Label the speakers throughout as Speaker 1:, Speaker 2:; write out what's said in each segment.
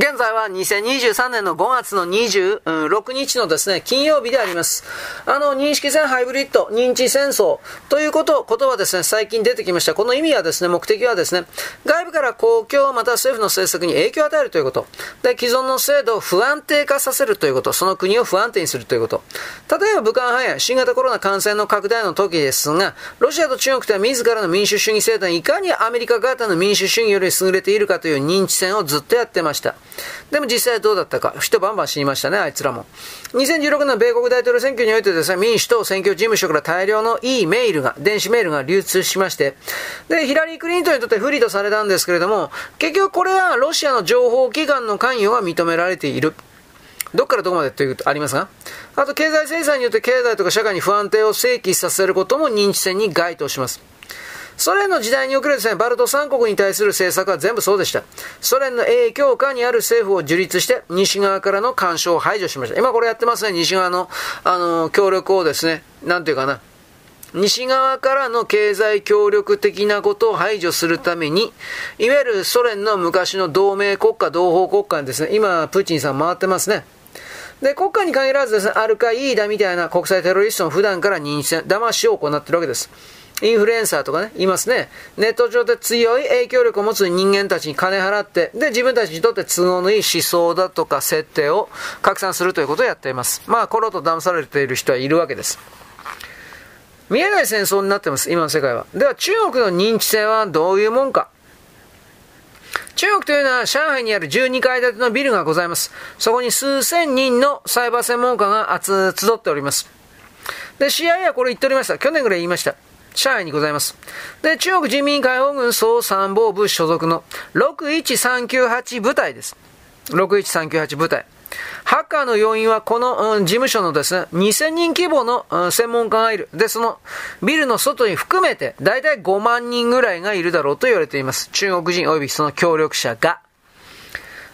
Speaker 1: 現在は2023年の5月の26日のですね、金曜日であります。あの、認識戦ハイブリッド、認知戦争ということ、ことはですね、最近出てきました。この意味はですね、目的はですね、外部から公共また政府の政策に影響を与えるということ。で、既存の制度を不安定化させるということ。その国を不安定にするということ。例えば武漢肺炎、新型コロナ感染の拡大の時ですが、ロシアと中国では自らの民主主義制度にいかにアメリカ型の民主主義より優れているかという認知戦をずっとやってました。でも実際どうだったか、人バンバン死にましたね、あいつらも。2016年米国大統領選挙においてですね、民主党選挙事務所から大量のいいメールが、電子メールが流通しまして、で、ヒラリー・クリントンにとって不利とされたんですけれども、結局これはロシアの情報機関の関与が認められている。どっからどこまでというとありますが、あと経済制裁によって経済とか社会に不安定を正規させることも認知戦に該当します。ソ連の時代におけるですね、バルト三国に対する政策は全部そうでした。ソ連の影響下にある政府を樹立して、西側からの干渉を排除しました。今これやってますね、西側の、あの、協力をですね、なんていうかな、西側からの経済協力的なことを排除するために、いわゆるソ連の昔の同盟国家、同胞国家にですね、今、プーチンさん回ってますね。で、国家に限らずですね、アルカイーダみたいな国際テロリストの普段から認知、騙しを行ってるわけです。インフルエンサーとかね、いますね。ネット上で強い影響力を持つ人間たちに金払って、で、自分たちにとって都合のいい思想だとか設定を拡散するということをやっています。まあ、コロと騙されている人はいるわけです。見えない戦争になってます、今の世界は。では、中国の認知性はどういうもんか。中国というのは上海にある12階建てのビルがございます。そこに数千人のサイバー専門家が集っております。で、CIA はこれ言っておりました。去年ぐらい言いました。上海にございます。で、中国人民解放軍総参謀部所属の61398部隊です。61398部隊。ハッカーの要因はこの、うん、事務所のですね、2000人規模の、うん、専門家がいる。で、そのビルの外に含めて、だいたい5万人ぐらいがいるだろうと言われています。中国人及びその協力者が。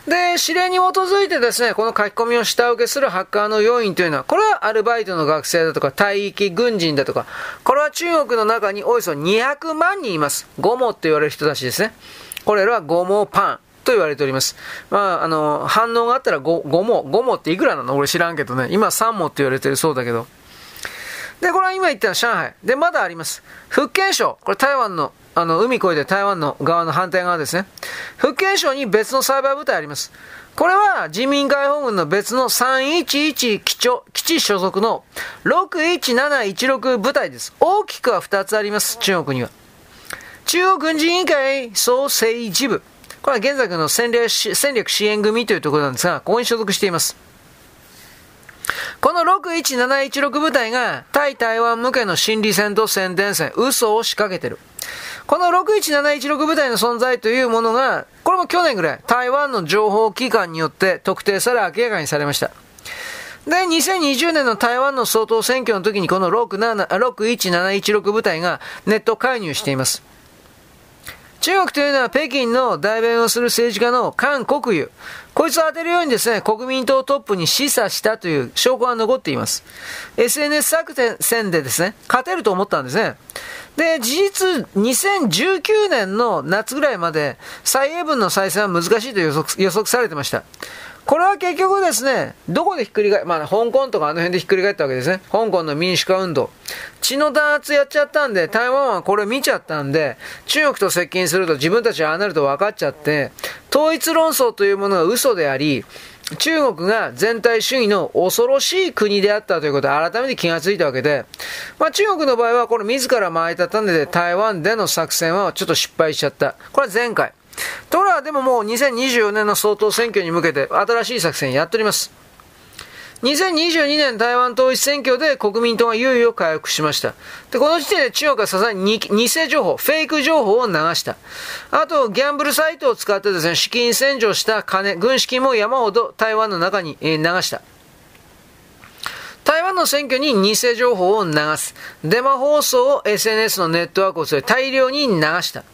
Speaker 1: で、指令に基づいてですね、この書き込みを下請けするハッカーの要因というのは、これはアルバイトの学生だとか、大域軍人だとか、これは中国の中におよそ200万人います。ゴモって言われる人たちですね。これらはゴモパン。と言われております。まあ、あの、反応があったら 5, 5も、5もっていくらなの？俺知らんけどね。今3もって言われてるそうだけど。で、これは今言ったのは上海。で、まだあります。福建省。これ台湾のあの、海越えて台湾の側の反対側ですね。福建省に別のサイバー部隊あります。これは人民解放軍の別の311基地基地所属の61716部隊です。大きくは2つあります、中国には。中央軍事委員会総政治部。これは現在の戦略戦略支援組というところなんですが、ここに所属しています。この61716部隊が対台湾向けの心理戦と宣伝戦、嘘を仕掛けてる。この61716部隊の存在というものが、これも去年ぐらい、台湾の情報機関によって特定され明らかにされました。で、2020年の台湾の総統選挙の時にこの61716部隊がネット介入しています。中国というのは北京の代弁をする政治家の韓国有。こいつを当てるようにですね、国民党トップに示唆したという証拠が残っています。SNS 作戦でですね、勝てると思ったんですね。で、事実、2019年の夏ぐらいまで、蔡英文の再選は難しいと予測予測されてました。これは結局ですね、どこでひっくり返、まあ、香港とかあの辺でひっくり返ったわけですね。香港の民主化運動。血の弾圧やっちゃったんで、台湾はこれ見ちゃったんで、中国と接近すると自分たちはああなると分かっちゃって、統一論争というものが嘘であり、中国が全体主義の恐ろしい国であったということを改めて気がついたわけで、まあ、中国の場合はこれ自ら前立んで台湾での作戦はちょっと失敗しちゃった。これは前回。ところがでももう2024年の総統選挙に向けて新しい作戦やっております。2022年台湾統一選挙で国民党が優位を回復しました。で、この時点で中国はさすがに偽情報、フェイク情報を流した。あと、ギャンブルサイトを使ってですね、資金洗浄した金、軍資金も山ほど台湾の中に流した。台湾の選挙に偽情報を流す。デマ放送を SNS のネットワークを大量に流した。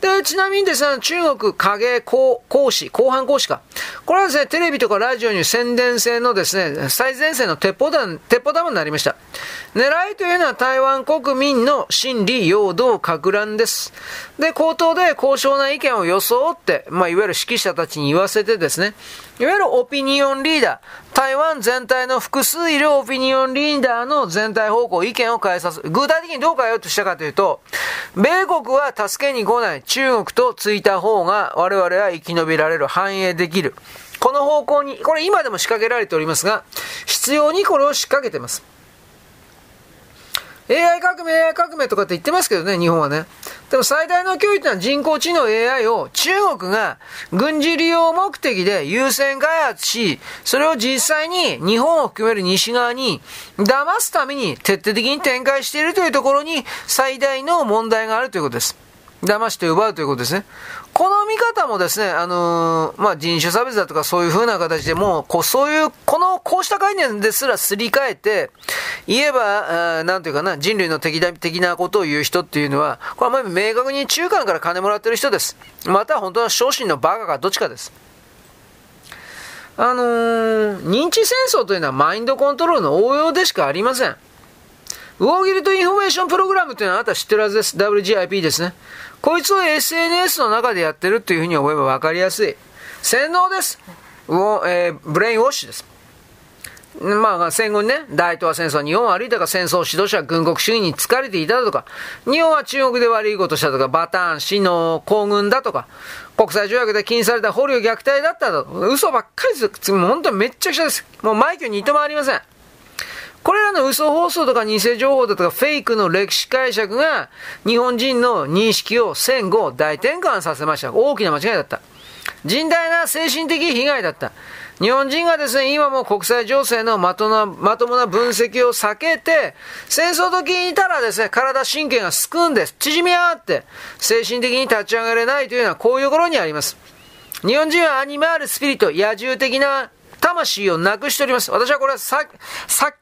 Speaker 1: で、ちなみにですね、中国影講講師、後半講師か。これはですね、テレビとかラジオに宣伝性のですね、最前線の鉄砲弾、鉄砲弾になりました。狙いというのは台湾国民の心理、陽動、格乱です。で、口頭で高尚な意見を装って、まあ、いわゆる指揮者たちに言わせてですね、いわゆるオピニオンリーダー、台湾全体の複数いるオピニオンリーダーの全体方向、意見を変えさす。具体的にどう変えようとしたかというと、米国は助けに来ない、中国とついた方が我々は生き延びられる、繁栄できる。この方向に、これ今でも仕掛けられておりますが、必要にこれを仕掛けてます。AI 革命、AI 革命とかって言ってますけどね、日本はね。でも最大の脅威というのは人工知能 AI を中国が軍事利用目的で優先開発し、それを実際に日本を含める西側に騙すために徹底的に展開しているというところに最大の問題があるということです。騙して奪うということですね。この見方もですね、あのー、まあ、人種差別だとかそういう風な形でもう、こう、そういう、この、こうした概念ですらすり替えて、言えば、なんていうかな、人類の敵だ、的なことを言う人っていうのは、これはま明確に中間から金もらってる人です。また本当は昇進のバカかどっちかです。あのー、認知戦争というのはマインドコントロールの応用でしかありません。 War Guilt Information Program っていうのはあなた知ってるはずです。WGIP ですね。こいつを SNS の中でやってるっていうふうに思えば分かりやすい。洗脳です。えー、 brainwash です。まあ、戦後にね、大東亜戦争、日本は歩いたか戦争指導者、軍国主義に憑かれていただとか、日本は中国で悪いことしたとか、バターン、死の行軍だとか、国際条約で禁止された捕虜虐待だったと、嘘ばっかりです。もう本当にめっちゃくちゃです。もう枚挙にいともありません。これらの嘘放送とか偽情報だとかフェイクの歴史解釈が日本人の認識を戦後大転換させました。大きな間違いだった。甚大な精神的被害だった。日本人がですね、今も国際情勢のまとなまともな分析を避けて、戦争時にいたらですね、体神経がすくんです。縮み上がって、精神的に立ち上がれないというのはこういうところにあります。日本人はアニマールスピリット、野獣的な魂をなくしております。私はこれは早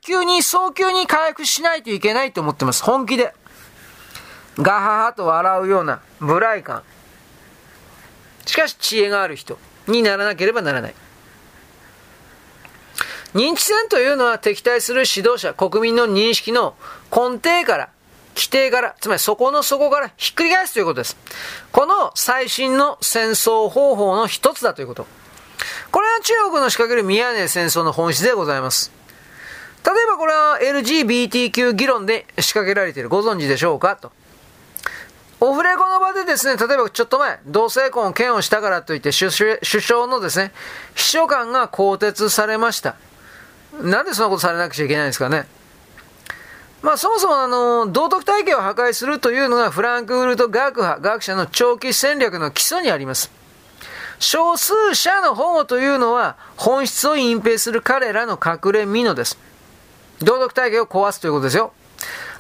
Speaker 1: 急に早急に回復しないといけないと思ってます。本気で。ガハハと笑うような無頼感。しかし知恵がある人にならなければならない。認知戦というのは敵対する指導者、国民の認識の根底から、規定から、つまりそこの底からひっくり返すということです。この最新の戦争方法の一つだということ。これは中国の仕掛ける宮根戦争の本質でございます。例えばこれは LGBTQ 議論で仕掛けられている。ご存知でしょうか？と。オフレコの場でですね、例えばちょっと前、同性婚を嫌悪したからといって首相のですね、秘書官が更迭されました。なんでそんなことされなくちゃいけないんですかね？まあそもそもあの、道徳体系を破壊するというのがフランクフルト学派、学者の長期戦略の基礎にあります。少数者の保護というのは本質を隠蔽する彼らの隠れ蓑です。道徳体系を壊すということですよ。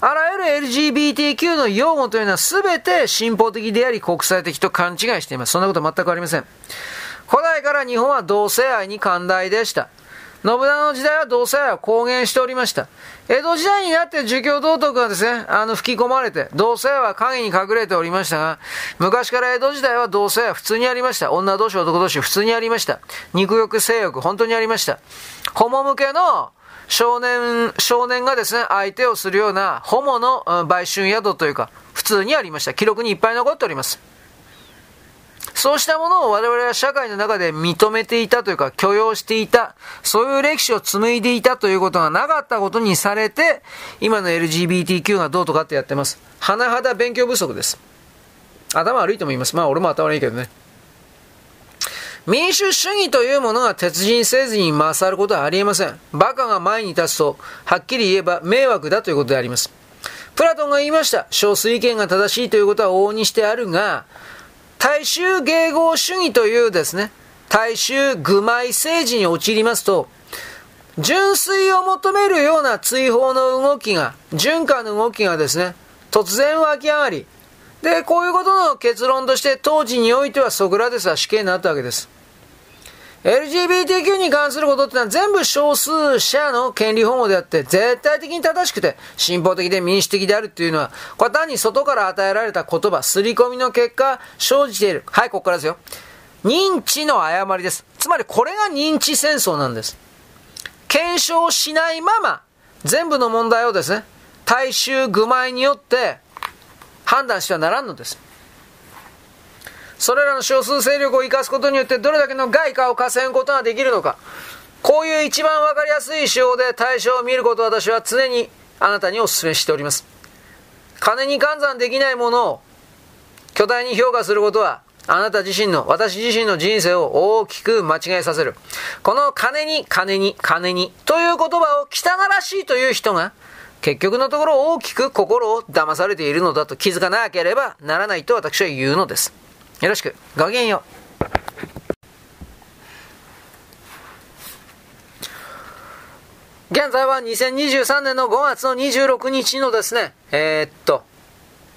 Speaker 1: あらゆる LGBTQ の用語というのは全て進歩的であり国際的と勘違いしています。そんなこと全くありません。古代から日本は同性愛に寛大でした。信長の時代は同性愛を公言しておりました。江戸時代になって儒教道徳がですね、あの吹き込まれて、同性愛は影に隠れておりましたが、昔から江戸時代は同性愛は普通にありました。女同士、男同士、普通にありました。肉欲、性欲、本当にありました。ホモ向けの少年、少年がですね、相手をするようなホモの売春宿というか、普通にありました。記録にいっぱい残っております。そうしたものを我々は社会の中で認めていたというか許容していた、そういう歴史を紡いでいたということがなかったことにされて、今の LGBTQ がどうとかってやってます。甚だ勉強不足です。頭悪いとも言います。まあ俺も頭悪いけどね。民主主義というものが鉄人せずに勝ることはありえません。バカが前に立つと、はっきり言えば迷惑だということであります。プラトンが言いました。少数意見が正しいということは往々にしてあるが、大衆迎合主義というですね、大衆愚昧政治に陥りますと、純粋を求めるような追放の動きが、循環の動きがですね、突然湧き上がり、で、こういうことの結論として当時においてはソクラテスは死刑になったわけです。LGBTQ に関することってのは全部少数者の権利保護であって、絶対的に正しくて、進歩的で民主的であるっていうのは、これは単に外から与えられた言葉、刷り込みの結果、生じている。はい、ここからですよ。認知の誤りです。つまりこれが認知戦争なんです。検証しないまま、全部の問題をですね、大衆愚昧によって判断してはならんのです。それらの少数勢力を生かすことによってどれだけの外貨を稼ぐことができるのか。こういう一番わかりやすい手法で対象を見ることを私は常にあなたにお勧めしております。金に換算できないものを巨大に評価することはあなた自身の、私自身の人生を大きく間違えさせる。この金に、金に、金に、という言葉を汚らしいという人が、結局のところ大きく心を騙されているのだと気づかなければならないと私は言うのです。よろしく。ごきげんよう。現在は2023年の5月の26日のですね、えー、っと、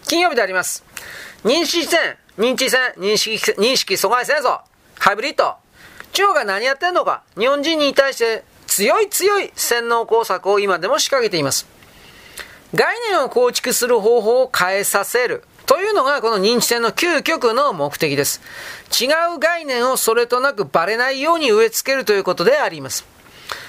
Speaker 1: 金曜日であります。認識戦、認知戦、認識、認識阻害戦争、ハイブリッド。中国が何やってんのか、日本人に対して強い強い洗脳工作を今でも仕掛けています。概念を構築する方法を変えさせる。というのがこの認知戦の究極の目的です。違う概念をそれとなくバレないように植え付けるということであります。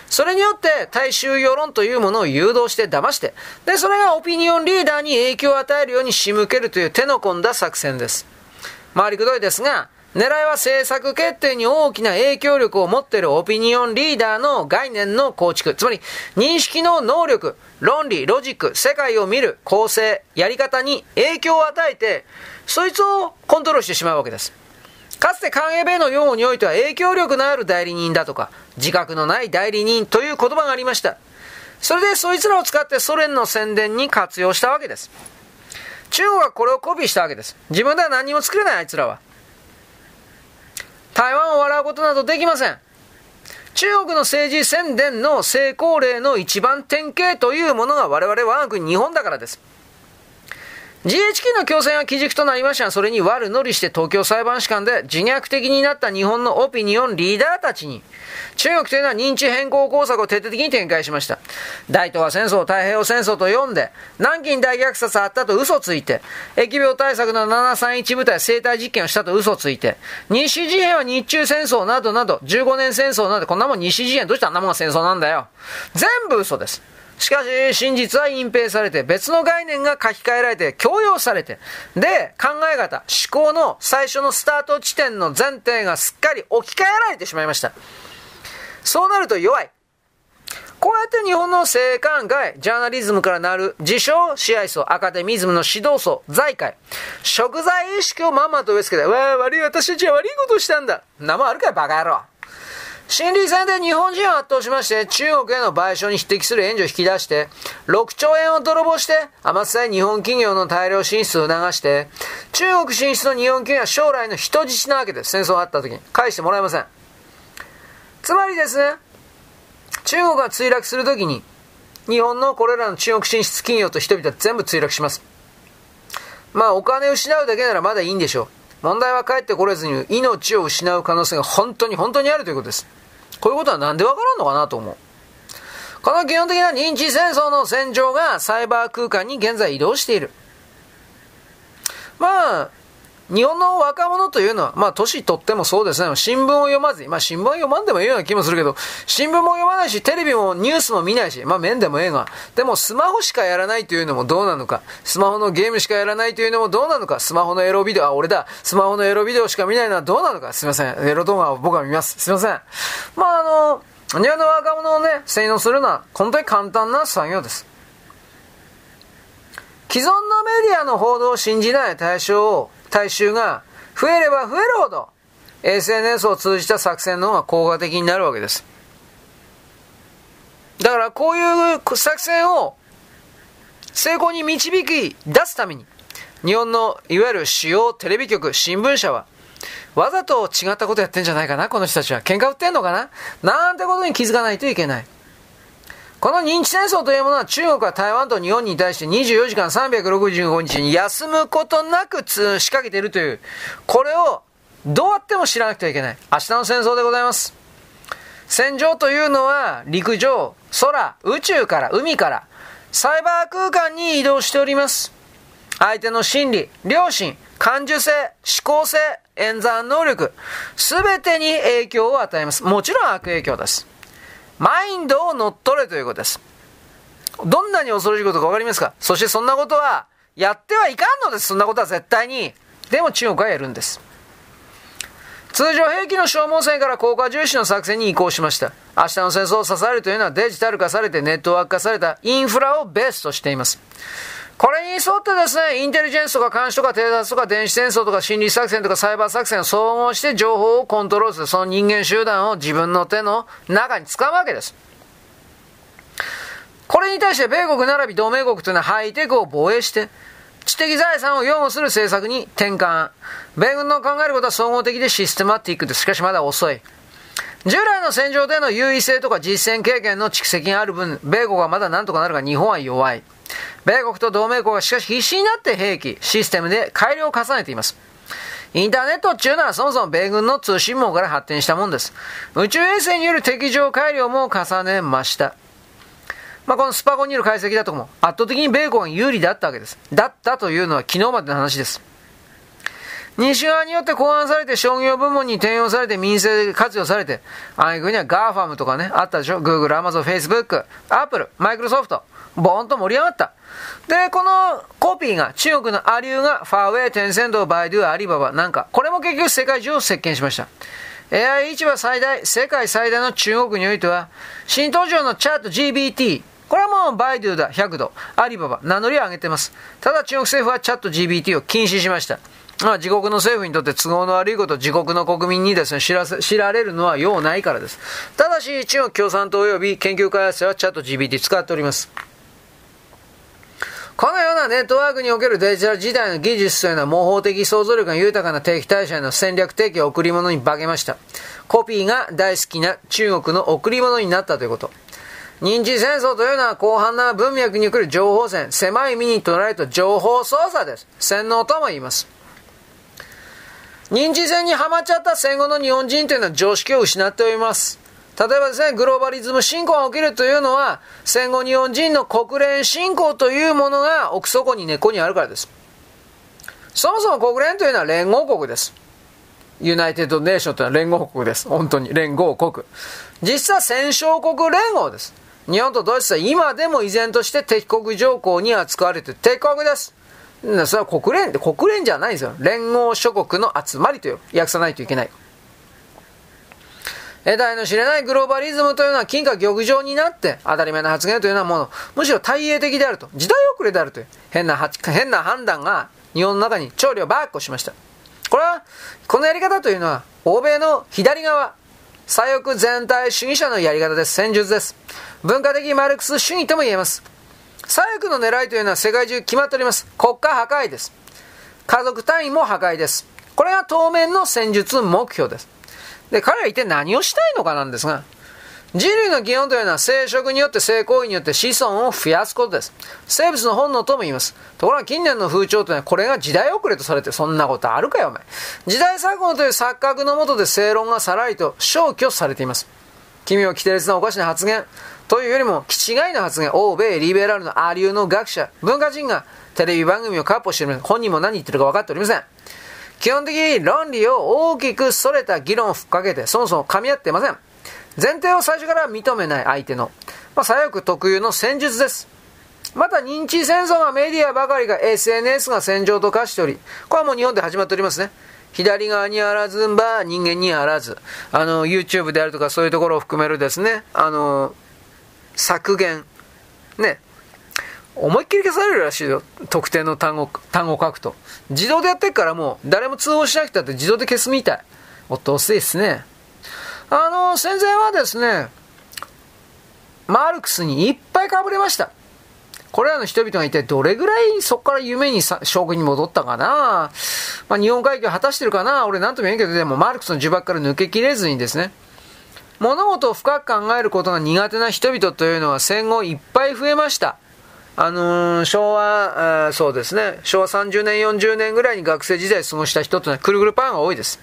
Speaker 1: それによって大衆世論というものを誘導して騙して、で、それがオピニオンリーダーに影響を与えるように仕向けるという手の込んだ作戦です。回りくどいですが、狙いは政策決定に大きな影響力を持っているオピニオンリーダーの概念の構築、つまり認識の能力、論理、ロジック、世界を見る構成、やり方に影響を与えて、そいつをコントロールしてしまうわけです。かつて関営米の用語においては影響力のある代理人だとか、自覚のない代理人という言葉がありました。それでそいつらを使ってソ連の宣伝に活用したわけです。中国はこれをコピーしたわけです。自分では何も作れないあいつらは。台湾を笑うことなどできません。中国の政治宣伝の成功例の一番典型というものが我々我が国日本だからです。GHQ の共産は基軸となりましたが、それに悪乗りして東京裁判士官で自虐的になった日本のオピニオンリーダーたちに、中国というのは認知変更工作を徹底的に展開しました。大東亜戦争、太平洋戦争と読んで、南京大虐殺あったと嘘ついて、疫病対策の731部隊生体実験をしたと嘘ついて、西事変は日中戦争などなど、15年戦争など、こんなもん西事変どうしてあんなもんが戦争なんだよ。全部嘘です。しかし、真実は隠蔽されて、別の概念が書き換えられて、強要されて、で、考え方、思考の最初のスタート地点の前提がすっかり置き換えられてしまいました。そうなると弱い。こうやって日本の政官外、ジャーナリズムからなる自称支配層、アカデミズムの指導層、財界、食材意識をまんまと植え付けて、わあ、悪い私たちは悪いことしたんだ。なもあるかい、バカ野郎。心理戦で日本人を圧倒しまして、中国への賠償に匹敵する援助を引き出して、6兆円を泥棒して、甘さい日本企業の大量進出を促して、中国進出の日本企業は将来の人質なわけです。戦争があった時に。返してもらえません。つまりですね、中国が墜落する時に、日本のこれらの中国進出企業と人々は全部墜落します。まあ、お金を失うだけならまだいいんでしょう。問題は帰ってこれずに命を失う可能性が本当に本当にあるということです。こういうことはなんでわからんのかなと思う。この基本的な認知戦争の戦場がサイバー空間に現在移動している。まあ、日本の若者というのは、まあ、年取ってもそうですね、新聞を読まずに、まあ、新聞は読まんでもいいような気もするけど、新聞も読まないし、テレビもニュースも見ないし、まあ、面でもええが、でもスマホしかやらないというのもどうなのか、スマホのゲームしかやらないというのもどうなのか、スマホのエロビデオ、あ、俺だ、スマホのエロビデオしか見ないのはどうなのか、すいません、エロ動画を僕は見ます。すいません。まあ、あの、日本の若者をね、洗脳するのは、本当に簡単な作業です。既存のメディアの報道を信じない対象を、大衆が増えれば増えるほど SNS を通じた作戦の方が効果的になるわけです。だからこういう作戦を成功に導き出すために日本のいわゆる主要テレビ局、新聞社はわざと違ったことやってんじゃないかな、この人たちは。喧嘩売ってんのかな？なんてことに気づかないといけない。この認知戦争というものは中国は台湾と日本に対して24時間365日に休むことなく仕掛けているという、これをどうやっても知らなくてはいけない。明日の戦争でございます。戦場というのは陸上、空、宇宙から、海から、サイバー空間に移動しております。相手の心理、良心、感受性、思考性、演算能力、すべてに影響を与えます。もちろん悪影響です。マインドを乗っ取れということです。どんなに恐ろしいことか分かりますか？そしてそんなことは、やってはいかんのです。そんなことは絶対に。でも中国はやるんです。通常兵器の消耗戦から効果重視の作戦に移行しました。明日の戦争を支えるというのはデジタル化されてネットワーク化されたインフラをベースとしています。これに沿ってですね、インテリジェンスとか監視とか偵察とか電子戦争とか心理作戦とかサイバー作戦を総合して情報をコントロールする、その人間集団を自分の手の中に使うわけです。これに対して米国並び同盟国というのはハイテクを防衛して、知的財産を擁護する政策に転換。米軍の考えることは総合的でシステマティックです。しかしまだ遅い。従来の戦場での優位性とか実践経験の蓄積がある分、米国はまだ何とかなるが日本は弱い。米国と同盟国はしかし必死になって兵器、システムで改良を重ねています。インターネットっていうのはそもそも米軍の通信網から発展したもんです。宇宙衛星による敵情改良も重ねました。まあ、このスパゴニル解析だとも圧倒的に米国が有利だったわけです。だったというのは昨日までの話です。西側によって考案されて商業部門に転用されて民生活用されて、ああいう国はガーファムとかね、あったでしょ ?Google、Amazon、Facebook、Apple、Microsoft、ボーンと盛り上がった。で、このコピーが、中国のアリューが、ファーウェイ、テンセント、バイドゥ、アリババなんか、これも結局世界中を席巻しました。AI 市場最大、世界最大の中国においては、新登場のチャット GBT、これはもうバイドゥだ、100度、アリババ、名乗りを上げてます。ただ中国政府はチャット GBT を禁止しました。まあ、自国の政府にとって都合の悪いこと、自国の国民にですね、知らせ、知られるのは用ないからです。ただし、中国共産党及び研究開発者はチャット GBT 使っております。このようなネットワークにおけるデジタル時代の技術というのは模倣的想像力が豊かな定期代謝への戦略提供贈り物に化けました。コピーが大好きな中国の贈り物になったということ。認知戦争というのは広範な文脈における情報戦、狭い意味に捉えると情報操作です。洗脳とも言います。認知戦にはまっちゃった戦後の日本人というのは常識を失っております。例えばですね、グローバリズム侵攻が起きるというのは、戦後日本人の国連侵攻というものが奥底に根っこにあるからです。そもそも国連というのは連合国です。ユナイテッド・ネーションというのは連合国です。本当に。連合国。実は戦勝国連合です。日本とドイツは今でも依然として敵国条項に扱われて敵国です。それは国連って、国連じゃないんですよ。連合諸国の集まりという訳さないといけない。得体の知れないグローバリズムというのは金貨玉状になって当たり前の発言というのはもの、むしろ大英的であると、時代遅れであるという変な変な判断が日本の中に調理をバックしました。これは、このやり方というのは、欧米の左側、左翼全体主義者のやり方です。戦術です。文化的マルクス主義とも言えます。左翼の狙いというのは世界中決まっております。国家破壊です。家族単位も破壊です。これが当面の戦術目標です。で、彼は一体何をしたいのかなんですが、人類の基本というのは生殖によって性行為によって子孫を増やすことです。生物の本能とも言います。ところが近年の風潮というのはこれが時代遅れとされてそんなことあるかよお前。時代錯誤という錯覚のもとで正論がさらりと消去されています。君は規定列なおかしな発言。というよりも、気違いの発言、欧米リベラルのアリューの学者、文化人がテレビ番組をカッポしてる本人も何言ってるか分かっておりません。基本的に論理を大きく逸れた議論をふっかけて、そもそも噛み合ってません。前提を最初から認めない相手の、まあ、左翼特有の戦術です。また認知戦争がメディアばかりが SNS が戦場と化しており、これはもう日本で始まっておりますね。左側にあらずんば人間にあらず、あの、YouTube であるとかそういうところを含めるですね、あの、削減。ね。思いっきり消されるらしいよ。特定の単語、単語書くと。自動でやってっからもう、誰も通報しなくたって自動で消すみたい。おっと遅いですね。あの、戦前はですね、マルクスにいっぱいかぶれました。これらの人々が一体どれぐらいそこから夢に将軍に戻ったかなまあ、日本海峡果たしてるかな俺なんとも言えんけど、でもマルクスの呪縛から抜けきれずにですね、物事を深く考えることが苦手な人々というのは戦後いっぱい増えました。あのー、昭和、そうですね、昭和30年、40年ぐらいに学生時代過ごした人というのはくるぐるパンが多いです。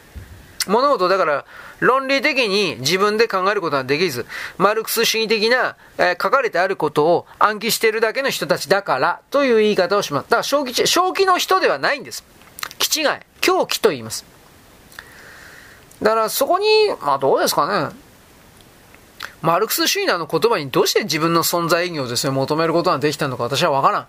Speaker 1: 物事だから論理的に自分で考えることができず、マルクス主義的な、えー、書かれてあることを暗記しているだけの人たちだからという言い方をします。だから正気、正気の人ではないんです。気違い、狂気と言います。だからそこに、まあどうですかね。マルクス・シュイナーの言葉にどうして自分の存在意義をですね、求めることができたのか私はわからん。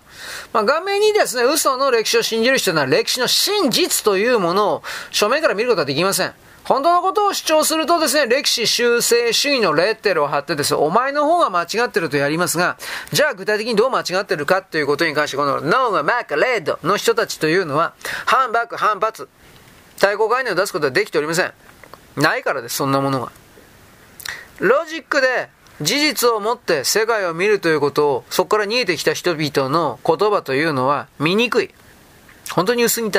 Speaker 1: まあ、顔面にですね、嘘の歴史を信じる人は歴史の真実というものを正面から見ることはできません。本当のことを主張するとですね、歴史修正主義のレッテルを貼ってですね、お前の方が間違ってるとやりますが、じゃあ具体的にどう間違ってるかということに関して、この脳が真っ赤レッドの人たちというのは、反バック反発、対抗概念を出すことはできておりません。ないからです、そんなものが。ロジックで事実を持って世界を見るということを、そこから逃げてきた人々の言葉というのは見にくい。本当に薄汚い。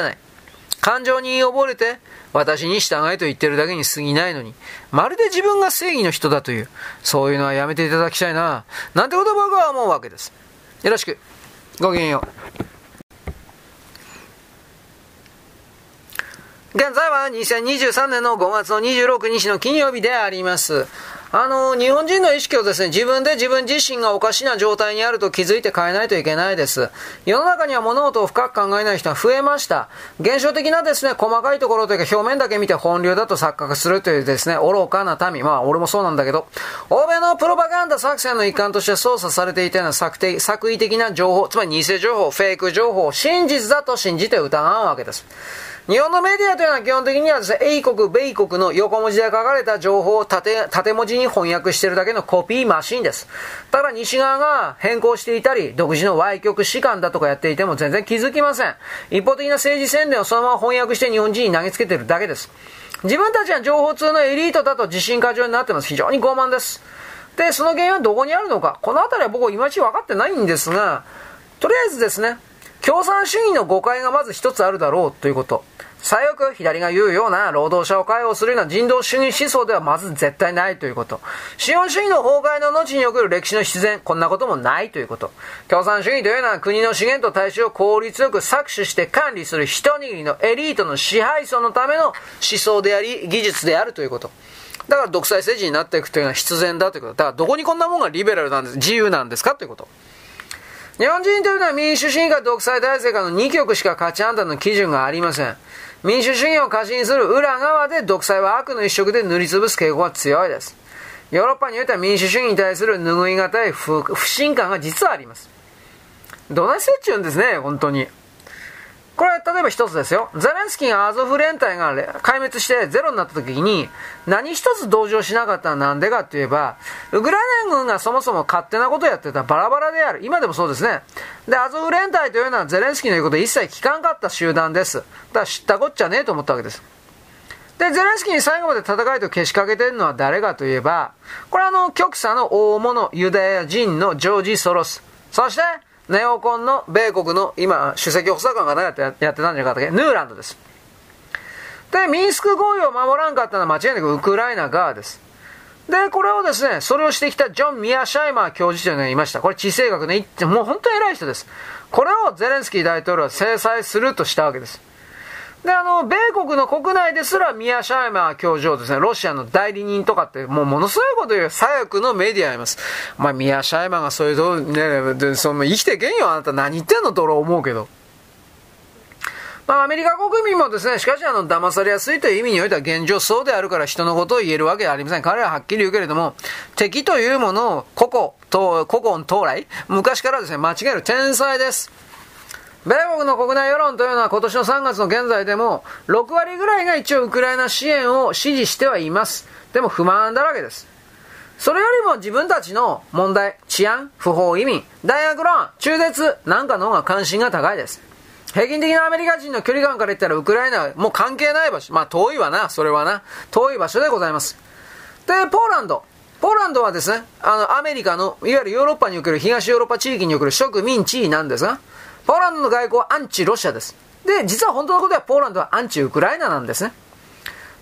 Speaker 1: 感情に溺れて、私に従えと言ってるだけに過ぎないのに、まるで自分が正義の人だという、そういうのはやめていただきたいな、なんてこと僕は思うわけです。よろしく。ごきげんよう。現在は2023年の5月の26日の金曜日であります。あの、日本人の意識をですね、自分で自分自身がおかしな状態にあると気づいて変えないといけないです。世の中には物事を深く考えない人は増えました。現象的なですね、細かいところというか表面だけ見て本流だと錯覚するというですね、愚かな民。まあ、俺もそうなんだけど、欧米のプロパガンダ作戦の一環として操作されていたような作為的な情報、つまり偽情報、フェイク情報を真実だと信じて疑うわけです。日本のメディアというのは基本的にはですね、英国、米国の横文字で書かれた情報を縦縦文字に翻訳してるだけのコピーマシンです。ただ西側が変更していたり、独自の歪曲士官だとかやっていても全然気づきません。一方的な政治宣伝をそのまま翻訳して日本人に投げつけてるだけです。自分たちは情報通のエリートだと自信過剰になってます。非常に傲慢です。で、その原因はどこにあるのか。この辺りは僕はいまいち分かってないんですが、とりあえずですね、共産主義の誤解がまず一つあるだろうということ。最悪、左が言うような労働者を解放するような人道主義思想ではまず絶対ないということ。資本主義の崩壊の後における歴史の必然、こんなこともないということ。共産主義というのは国の資源と大衆を効率よく搾取して管理する一握りのエリートの支配層のための思想であり、技術であるということ。だから独裁政治になっていくというのは必然だということ。だからどこにこんなもんがリベラルなんです、自由なんですかということ。日本人というのは民主主義か独裁体制かの2極しか価値判断の基準がありません。民主主義を過信する裏側で独裁は悪の一色で塗りつぶす傾向が強いです。ヨーロッパにおいては民主主義に対する拭いがたい不信感が実はあります。どないせっちゅうんですね、本当に。これは例えば一つですよ。ゼレンスキーがアゾフ連隊が壊滅してゼロになった時に何一つ同情しなかったのはなんでかって言えば、ウクライナ軍がそもそも勝手なことをやってたバラバラである。今でもそうですね。で、アゾフ連隊というのはゼレンスキーの言うこと一切聞かんかった集団です。だから知ったこっちゃねえと思ったわけです。で、ゼレンスキーに最後まで戦いとけしかけてるのは誰かといえば、これはあの、極左の大物ユダヤ人のジョージ・ソロス。そして、ネオコンの米国の今、首席補佐官が何やってやってたんじゃなかったっけ？ヌーランドです。で、ミンスク合意を守らんかったのは間違いなくウクライナ側です。で、これをですね、それをしてきたジョン・ミアシャイマー教授というのがいました。これ地政学ね、もう本当に偉い人です。これをゼレンスキー大統領は制裁するとしたわけです。で、あの、米国の国内ですらミア・シャイマー教授をですね、ロシアの代理人とかって、もうものすごいこと言う左翼のメディアあります。まあ、ミア・シャイマーがそういうと、ね、その生きてけんよ、あなた何言ってんのと俺思うけど。まあ、アメリカ国民もですね、しかしあの、騙されやすいという意味においては現状そうであるから人のことを言えるわけではありません。彼らははっきり言うけれども、敵というものを個々、と古今到来、昔からですね、間違える天才です。米国の国内世論というのは今年の3月の現在でも6割ぐらいが一応ウクライナ支援を支持してはいます。でも不満だらけです。それよりも自分たちの問題、治安、不法移民、大学ローン、中絶なんかの方が関心が高いです。平均的なアメリカ人の距離感から言ったらウクライナはもう関係ない場所。まあ遠いわな、それはな。遠い場所でございます。で、ポーランド。ポーランドはですね、あの、アメリカの、いわゆるヨーロッパにおける東ヨーロッパ地域における植民地なんですが、ポーランドの外交はアンチロシアです。で、実は本当のことはポーランドはアンチウクライナなんですね。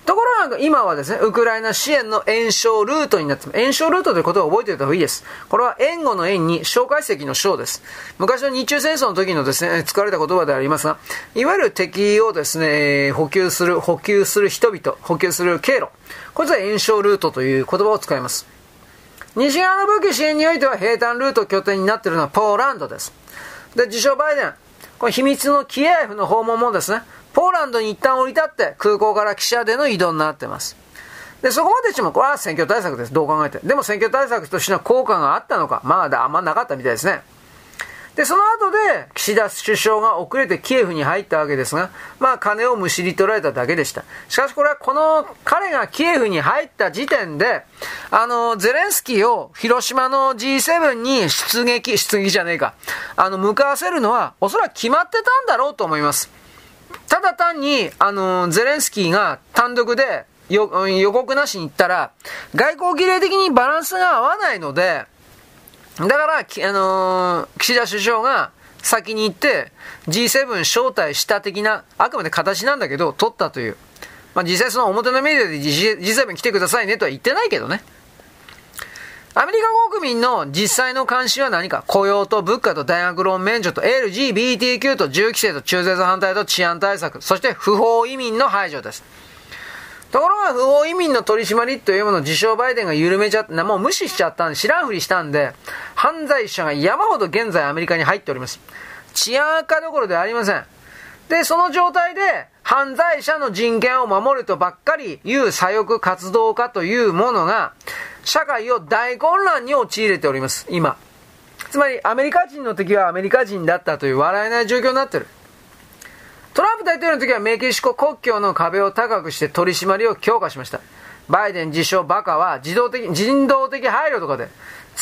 Speaker 1: ところが今はですね、ウクライナ支援の炎症ルートになって、炎症ルートということを覚えておいた方がいいです。これは援護の円に小解析の小です。昔の日中戦争の時のですね、使われた言葉でありますが、いわゆる敵をですね、補給する、補給する人々、補給する経路。これは炎症ルートという言葉を使います。西側の武器支援においては平坦ルート拠点になっているのはポーランドです。で、自称バイデン、これ秘密のキエフの訪問もですね、ポーランドに一旦降り立って空港から汽車での移動になってます。で、そこまでしても、これは選挙対策です。どう考えて。でも選挙対策としての効果があったのか、まだあんまなかったみたいですね。で、その後で、岸田首相が遅れてキエフに入ったわけですが、まあ、金をむしり取られただけでした。しかし、これはこの、彼がキエフに入った時点で、あの、ゼレンスキーを広島の G7 に出撃、出撃じゃねえか、あの、向かわせるのは、おそらく決まってたんだろうと思います。ただ単に、あの、ゼレンスキーが単独で、予告なしに行ったら、外交儀礼的にバランスが合わないので、だから、あのー、岸田首相が先に行って G7 招待した的な、あくまで形なんだけど、取ったという。まあ、実際その表のメディアで G7 来てくださいねとは言ってないけどね。アメリカ国民の実際の関心は何か？雇用と物価と大学ローン免除と LGBTQ と銃規制と中絶反対と治安対策、そして不法移民の排除です。ところが不法移民の取り締まりというものを自称バイデンが緩めちゃった、もう無視しちゃったんで、知らんふりしたんで、犯罪者が山ほど現在アメリカに入っております。治安悪化どころではありません。で、その状態で、犯罪者の人権を守るとばっかり言う左翼活動家というものが、社会を大混乱に陥れております、今。つまり、アメリカ人の時はアメリカ人だったという笑えない状況になってる。トランプ大統領の時はメキシコ国境の壁を高くして取り締まりを強化しました。バイデン自称バカは自動的、人道的配慮とかで、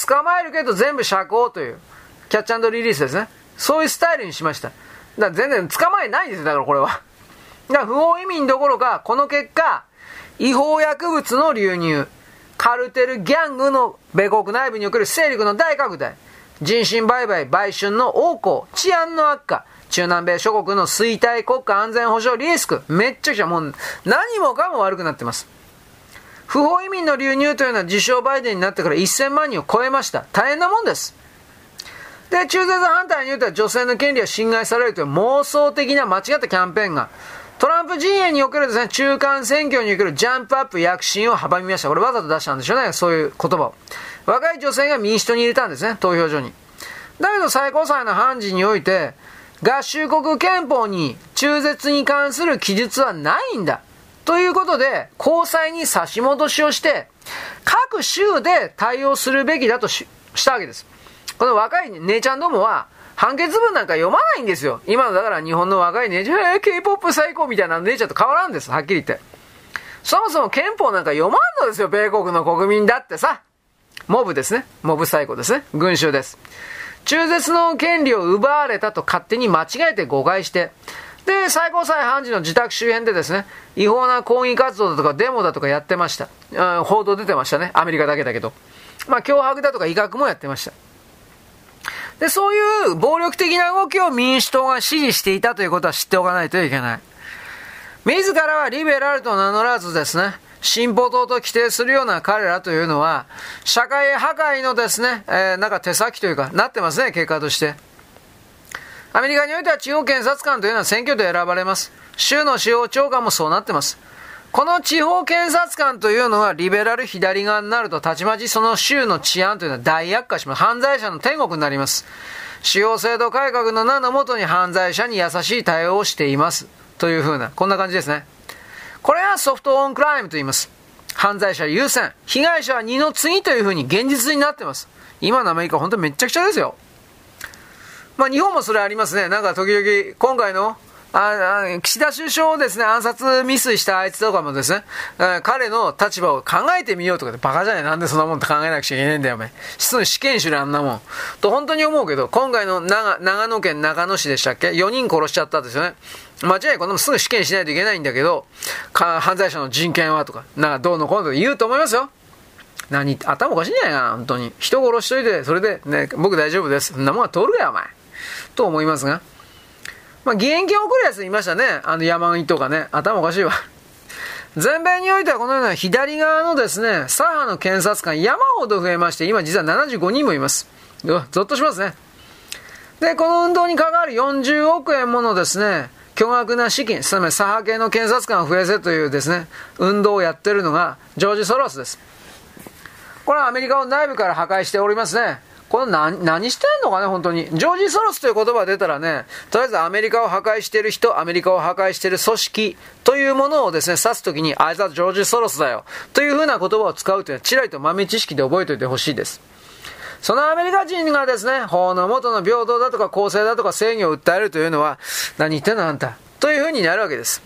Speaker 1: 捕まえるけど全部釈放という、キャッチリリースですね。そういうスタイルにしました。だから全然捕まえないんですよ、だからこれは。だから不法移民どころか、この結果、違法薬物の流入、カルテルギャングの米国内部における勢力の大拡大、人身売買、売春の横行、治安の悪化、中南米諸国の衰退国家安全保障リスク、めっちゃくちゃもう何もかも悪くなってます。不法移民の流入というのは自称バイデンになってから1000万人を超えました。大変なもんです。で、中絶反対に言うと女性の権利は侵害されるという妄想的な間違ったキャンペーンが、トランプ陣営におけるですね、中間選挙におけるジャンプアップ躍進を阻みました。これわざと出したんでしょうね、そういう言葉を。若い女性が民主党に入れたんですね、投票所に。だけど最高裁の判事において、合衆国憲法に中絶に関する記述はないんだ。ということで、高裁に差し戻しをして、各州で対応するべきだとしたわけです。この若い姉ちゃんどもは、判決文なんか読まないんですよ。今のだから日本の若い姉ちゃん、えー、K-POP 最高みたいな姉ちゃんと変わらんです。はっきり言って。そもそも憲法なんか読まんのですよ、米国の国民だってさ。モブですね。モブ最高ですね。群衆です。中絶の権利を奪われたと勝手に間違えて誤解して、で、最高裁判事の自宅周辺でですね、違法な抗議活動だとかデモだとかやってました。うん報道出てましたね。アメリカだけだけど。まあ、脅迫だとか威嚇もやってました。で、そういう暴力的な動きを民主党が支持していたということは知っておかないといけない。自らはリベラルと名乗らずですね、進歩党と規定するような彼らというのは、社会破壊のですね、えー、なんか手先というか、なってますね、結果として。アメリカにおいては地方検察官というのは選挙で選ばれます。州の司法長官もそうなってます。この地方検察官というのはリベラル左側になるとたちまちその州の治安というのは大悪化します。犯罪者の天国になります。司法制度改革の名のもとに犯罪者に優しい対応をしています。というふうな、こんな感じですね。これがソフトオンクライムと言います。犯罪者優先。被害者は二の次というふうに現実になってます。今のアメリカ本当めっちゃくちゃですよ。まあ日本もそれありますね。なんか時々、今回のああ岸田首相をですね、暗殺未遂したあいつとかもですね、彼の立場を考えてみようとかでバカじゃないなんでそんなもんって考えなくちゃいけないんだよ、お前。試験しろ、あんなもん。と本当に思うけど、今回の長長野県長野市でしたっけ ?4 人殺しちゃったんですよね。間違いこんなもすぐ試験しないといけないんだけど、犯罪者の人権はとか、なんかどうのこうのとか言うと思いますよ。何、頭おかしいんじゃないかな、本当に。人殺しといて、それで、ね、僕大丈夫です。そんなもんは通るかよ、お前。と思いますが。まあ、義援金を送るやついましたね。あの山上とかね。頭おかしいわ。全米においてはこのような左側のですね、左派の検察官山ほど増えまして、今実は75人もいます。うわ、ゾッとしますね。で、この運動に関わる40億円ものですね、巨額な資金、つまり左派系の検察官を増やせというですね、運動をやってるのがジョージ・ソロスです。これはアメリカを内部から破壊しておりますね。これ何、何してんのかね、本当に。ジョージ・ソロスという言葉が出たらね、とりあえずアメリカを破壊している人、アメリカを破壊している組織というものをですね、指すときに、あいつはジョージ・ソロスだよ。というふうな言葉を使うというのは、ちらりと豆知識で覚えておいてほしいです。そのアメリカ人がですね、法の元の平等だとか公正だとか正義を訴えるというのは、何言ってんのあんた。というふうになるわけです。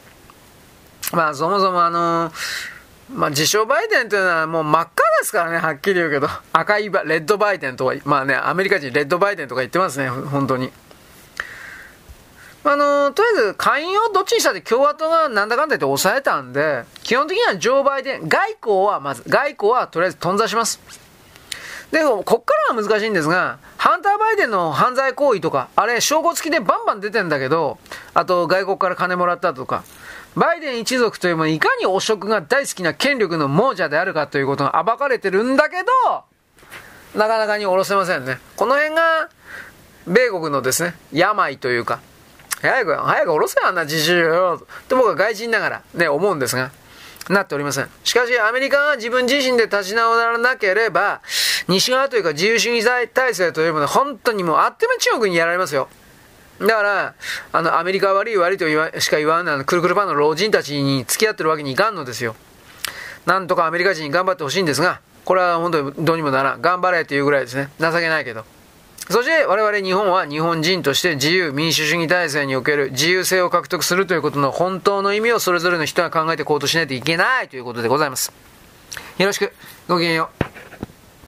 Speaker 1: まあ、そもそもあのーまあ、自称バイデンというのはもう真っ赤ですからね、はっきり言うけど。赤いレッドバイデンとか、まあね、アメリカ人レッドバイデンとか言ってますね、本当に。あの、とりあえず、下院をどっちにしたって共和党がなんだかんだ言って抑えたんで、基本的にはジョー・バイデン、外交はまず、外交はとりあえず頓挫します。で、こっからは難しいんですが、ハンター・バイデンの犯罪行為とか、あれ、証拠付きでバンバン出てんだけど、あと外国から金もらったとか、バイデン一族というものいかに汚職が大好きな権力の亡者であるかということが暴かれてるんだけど、なかなかに下ろせませんね。この辺が、米国のですね、病というか、早く、早く下ろせあんな自主よ。と僕は外人ながらね、思うんですが、なっておりません。しかし、アメリカが自分自身で立ち直らなければ、西側というか自由主義体制というものは本当にもうあっという間中国にやられますよ。だから、あの、アメリカ悪い悪いと言わしか言わない、くるくるパンの老人たちに付き合ってるわけにいかんのですよ。なんとかアメリカ人に頑張ってほしいんですが、これは本当にどうにもならん。頑張れっていうぐらいですね。情けないけど。そして我々日本は日本人として自由民主主義体制における自由性を獲得するということの本当の意味をそれぞれの人が考えて行動しないといけないということでございます。よろしく。ごきげんよう。